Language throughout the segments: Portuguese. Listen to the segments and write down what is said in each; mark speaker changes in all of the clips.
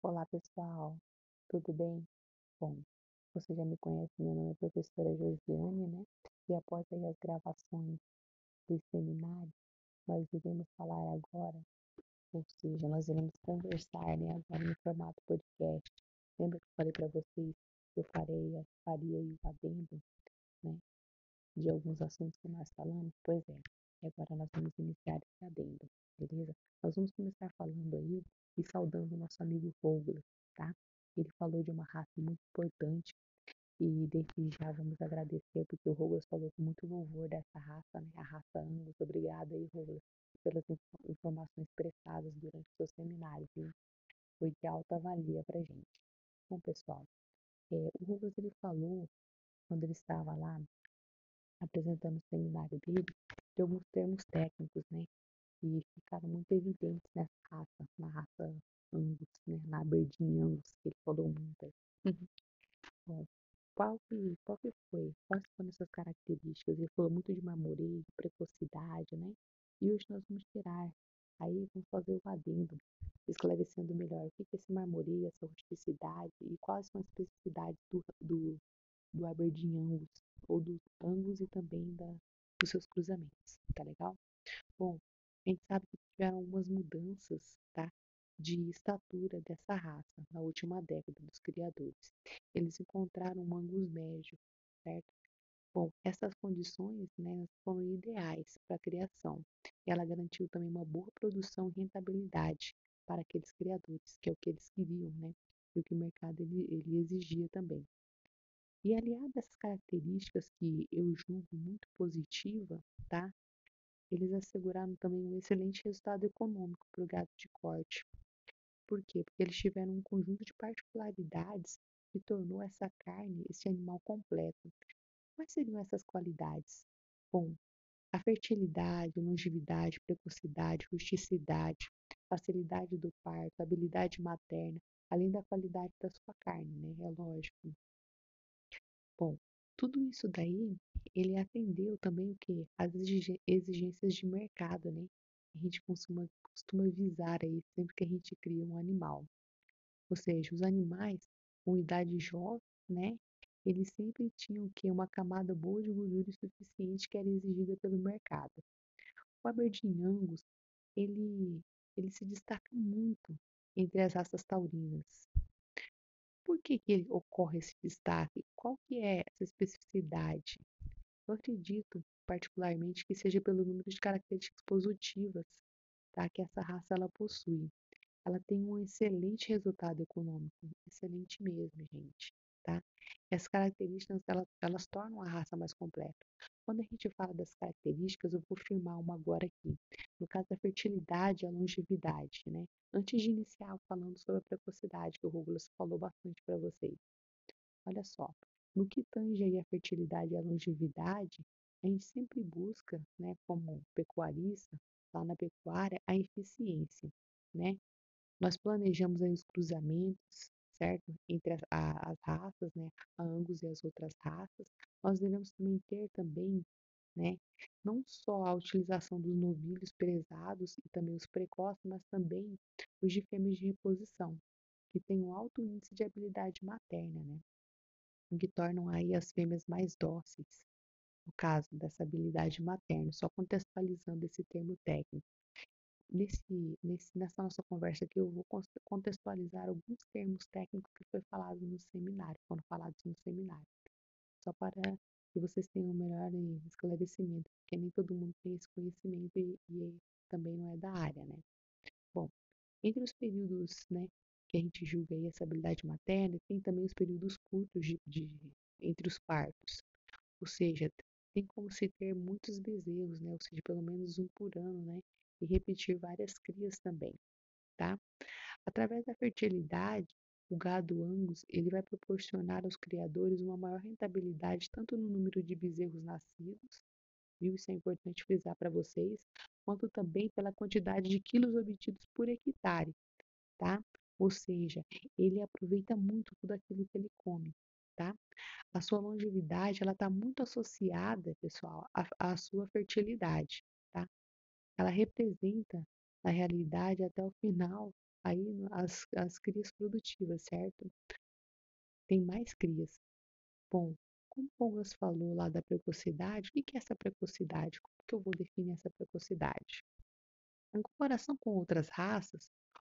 Speaker 1: Olá, pessoal, tudo bem? Bom, você já me conhece, meu nome é professora Josiane, né? E após aí as gravações do seminário, nós iremos falar agora, ou seja, nós iremos conversar, né, agora no formato podcast. Lembra que eu falei para vocês que eu farei, faria o adendo, né, de alguns assuntos que nós falamos? Pois é, e agora nós vamos iniciar esse adendo, beleza? Nós vamos começar falando aí e saudando o nosso amigo Douglas, tá? Ele falou de uma raça muito importante e desde já vamos agradecer porque o Douglas falou com muito louvor dessa raça, né? A raça Angus. Obrigada aí, Douglas, pelas informações prestadas durante o seu seminário, viu? Foi de alta valia pra gente. Bom, pessoal, é, o Douglas ele falou quando ele estava lá apresentando o seminário dele de alguns termos técnicos, né? E ficaram muito evidentes nessa na raça Angus, né? Na Aberdeen Angus, que ele falou muito aí. Bom, qual que, qual que foi? Quais foram essas características? Ele falou muito de marmoreio, precocidade, né? E hoje nós vamos tirar, aí vamos fazer o adendo, esclarecendo melhor o que é esse marmoreio, essa rusticidade e quais são as especificidades do, do, do Aberdeen Angus, ou dos Angus e também da, dos seus cruzamentos, tá legal? Bom, a gente sabe que tiveram algumas mudanças, tá? De estatura dessa raça na última década dos criadores. Eles encontraram um Angus médio, certo? Bom, essas condições né, foram ideais para a criação. Ela garantiu também uma boa produção e rentabilidade para aqueles criadores, que é o que eles queriam, né? E o que o mercado ele, ele exigia também. E aliado a essas características que eu julgo muito positiva, tá? Eles asseguraram também um excelente resultado econômico para o gado de corte. Por quê? Porque eles tiveram um conjunto de particularidades que tornou essa carne, esse animal completo. Quais seriam essas qualidades? Bom, a fertilidade, longevidade, precocidade, rusticidade, facilidade do parto, habilidade materna, além da qualidade da sua carne, né? É lógico. Bom, tudo isso daí ele atendeu também o que? As exigências de mercado, né? A gente costuma, costuma visar aí sempre que a gente cria um animal. Ou seja, os animais com idade jovem, né? Eles sempre tinham que uma camada boa de gordura suficiente que era exigida pelo mercado. O Aberdeen Angus, ele, ele se destaca muito entre as raças taurinas. Por que, que ocorre esse destaque? Qual que é essa especificidade? Eu acredito, particularmente, que seja pelo número de características positivas tá, que essa raça ela possui. Ela tem um excelente resultado econômico, excelente mesmo, gente. Tá? Essas características elas, elas tornam a raça mais completa. Quando a gente fala das características, eu vou firmar uma agora aqui. No caso da fertilidade e a longevidade, né? Antes de iniciar falando sobre a precocidade, que o Douglas falou bastante para vocês. Olha só, no que tange aí a fertilidade e a longevidade, a gente sempre busca, né, como pecuarista, lá na pecuária, a eficiência, né? Nós planejamos aí os cruzamentos, certo? Entre as, a, as raças, né, a Angus e as outras raças. Nós devemos também ter também, né, não só a utilização dos novilhos prezados e também os precoces, mas também os de fêmeas de reposição, que têm um alto índice de habilidade materna, né? o que tornam aí as fêmeas mais dóceis, no caso dessa habilidade materna, só contextualizando esse termo técnico. Nesse, nesse, nessa nossa conversa aqui, eu vou contextualizar alguns termos técnicos que foi falado no seminário, foram falados no seminário, só para que vocês tenham um melhor esclarecimento, porque nem todo mundo tem esse conhecimento e, e também não é da área, né? Bom, entre os períodos né, que a gente julga aí essa habilidade materna, tem também os períodos curtos de, de, entre os partos. Ou seja, tem como se ter muitos bezerros, né? Ou seja, pelo menos um por ano, né? E repetir várias crias também, tá? Através da fertilidade, o gado Angus ele vai proporcionar aos criadores uma maior rentabilidade tanto no número de bezerros nascidos, viu? Isso é importante frisar para vocês, quanto também pela quantidade de quilos obtidos por hectare, tá? Ou seja, ele aproveita muito tudo aquilo que ele come, tá? A sua longevidade, ela está muito associada, pessoal, à, à sua fertilidade? Ela representa, na realidade, até o final aí as, as crias produtivas, certo? Tem mais crias. Bom, como o Douglas falou lá da precocidade, o que é essa precocidade? Como que eu vou definir essa precocidade? Em comparação com outras raças,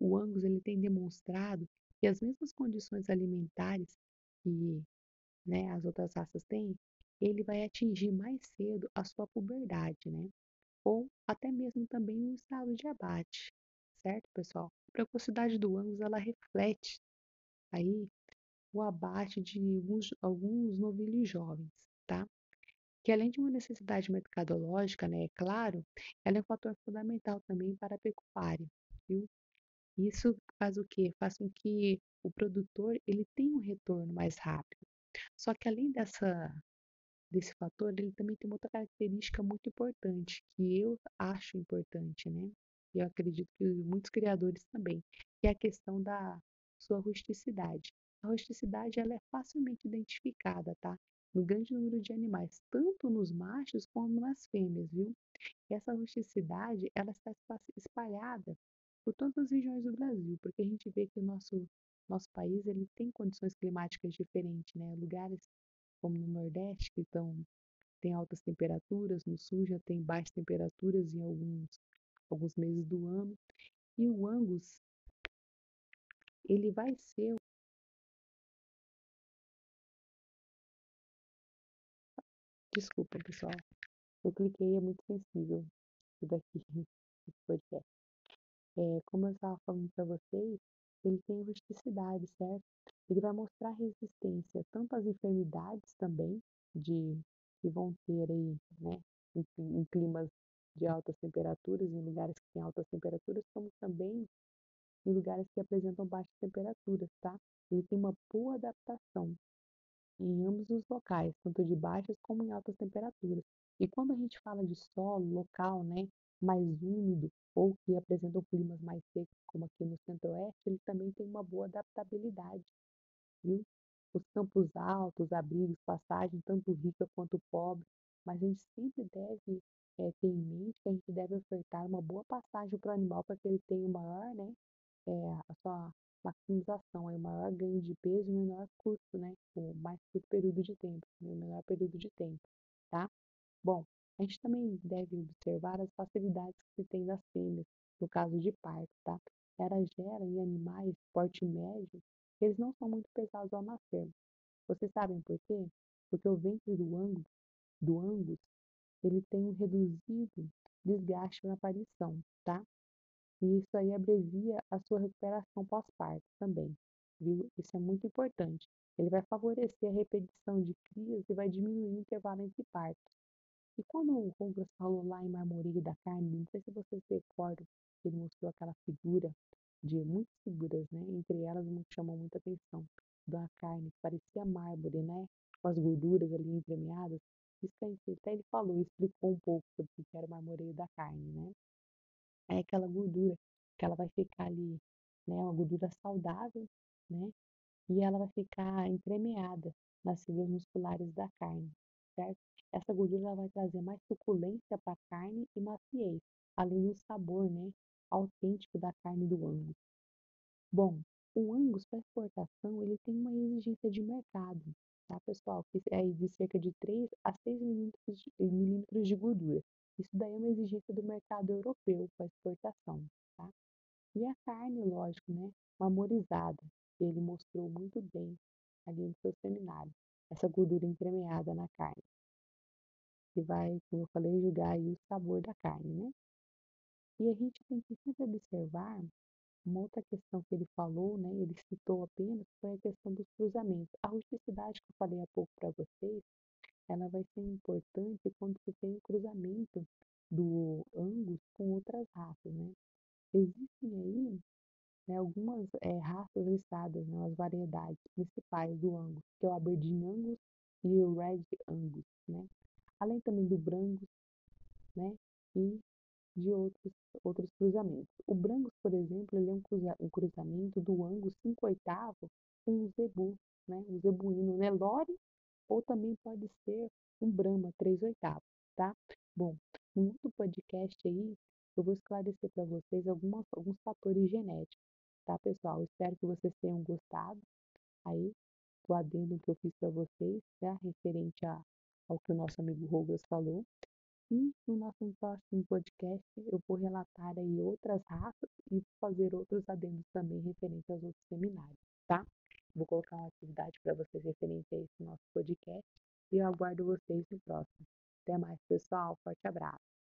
Speaker 1: o Angus ele tem demonstrado que as mesmas condições alimentares que né, as outras raças têm, ele vai atingir mais cedo a sua puberdade, né? Ou até mesmo também o estado de abate, certo, pessoal? A precocidade do Angus ela reflete aí o abate de alguns, alguns novilhos jovens, tá? Que além de uma necessidade mercadológica, né, é claro, ela é um fator fundamental também para a pecuária, viu? Isso faz o quê? Faz com que o produtor ele tenha um retorno mais rápido. Só que além dessa desse fator, ele também tem uma outra característica muito importante, que eu acho importante, né? E eu acredito que muitos criadores também, que é a questão da sua rusticidade. A rusticidade ela é facilmente identificada, tá? No grande número de animais, tanto nos machos como nas fêmeas, viu? E essa rusticidade ela está espalhada por todas as regiões do Brasil, porque a gente vê que o nosso nosso país ele tem condições climáticas diferentes, né? Lugares como no Nordeste que estão tem altas temperaturas, no Sul já tem baixas temperaturas em alguns alguns meses do ano. E o Angus ele vai ser Desculpa, pessoal. Eu cliquei, é muito sensível isso daqui, esse podcast. É, como eu estava falando para vocês, ele tem rusticidade, certo? Ele vai mostrar resistência tanto às enfermidades também, de que vão ter aí, né, em, em climas de altas temperaturas, em lugares que têm altas temperaturas, como também em lugares que apresentam baixas temperaturas, tá? Ele tem uma boa adaptação em ambos os locais, tanto de baixas como em altas temperaturas. E quando a gente fala de solo local, né, mais úmido ou que apresentam climas mais secos, como aqui no centro-oeste, ele também tem uma boa adaptabilidade, viu? Os campos altos, abrigos, passagem, tanto rica quanto pobre, mas a gente sempre deve é, ter em mente que a gente deve ofertar uma boa passagem para o animal para que ele tenha o maior, né, é, a sua maximização, o maior ganho de peso e o menor curto, né? O mais curto período de tempo, né? o menor período de tempo, tá? Bom, a gente também deve observar as facilidades que se tem das fêmeas, no caso de parto, tá? Elas geram em animais porte médio, eles não são muito pesados ao nascer. Vocês sabem por quê? Porque o ventre do angus, do angus ele tem um reduzido desgaste na aparição, tá? E isso aí abrevia a sua recuperação pós-parto também, viu? Isso é muito importante. Ele vai favorecer a repetição de crias e vai diminuir o intervalo entre partos. E quando o Douglas falou lá em Marmoreio da Carne, não sei se vocês recordam, ele mostrou aquela figura de muitas figuras, né? Entre elas, uma que chamou muita atenção, da carne, que parecia mármore, né? Com as gorduras ali entremeadas. Isso até ele falou, explicou um pouco sobre o que era o marmoreio da carne, né? é aquela gordura que ela vai ficar ali, né, uma gordura saudável, né, e ela vai ficar entremeada nas fibras musculares da carne, certo? Essa gordura vai trazer mais suculência para a carne e maciez, além do sabor, né, autêntico da carne do angus. Bom, o angus para exportação ele tem uma exigência de mercado, tá, pessoal? Que é de cerca de 3 a 6 milímetros de, milímetros de gordura. Isso daí é uma exigência do mercado europeu para exportação, tá? E a carne, lógico, né? Mamorizada, que ele mostrou muito bem ali no seu seminário. Essa gordura entremeada na carne. Que vai, como eu falei, julgar o sabor da carne, né? E a gente tem que sempre observar uma outra questão que ele falou, né? Ele citou apenas foi a questão dos cruzamentos. A rusticidade que eu falei há pouco para vocês, ela vai ser importante quando você tem o cruzamento do Angus com outras raças, né? Existem aí né, algumas é, raças listadas, né, as variedades principais do Angus, que é o Aberdeen Angus e o Red Angus, né? Além também do Brangus, né? E de outros, outros cruzamentos. O Brangus, por exemplo, ele é um, cruza, um cruzamento do Angus 5 oitavo com o Zebu, né? O Zebuíno Nelore ou também pode ser um Brahma 3 oitavos, tá? Bom, no outro podcast aí, eu vou esclarecer para vocês algumas, alguns fatores genéticos. Tá, pessoal? Espero que vocês tenham gostado aí do adendo que eu fiz para vocês, tá? Referente a, ao que o nosso amigo Rogas falou. E no nosso próximo podcast eu vou relatar aí outras raças e fazer outros adendos também referente aos outros seminários, tá? Vou colocar uma atividade para vocês referente a esse nosso podcast e eu aguardo vocês no próximo. Até mais, pessoal. Forte abraço.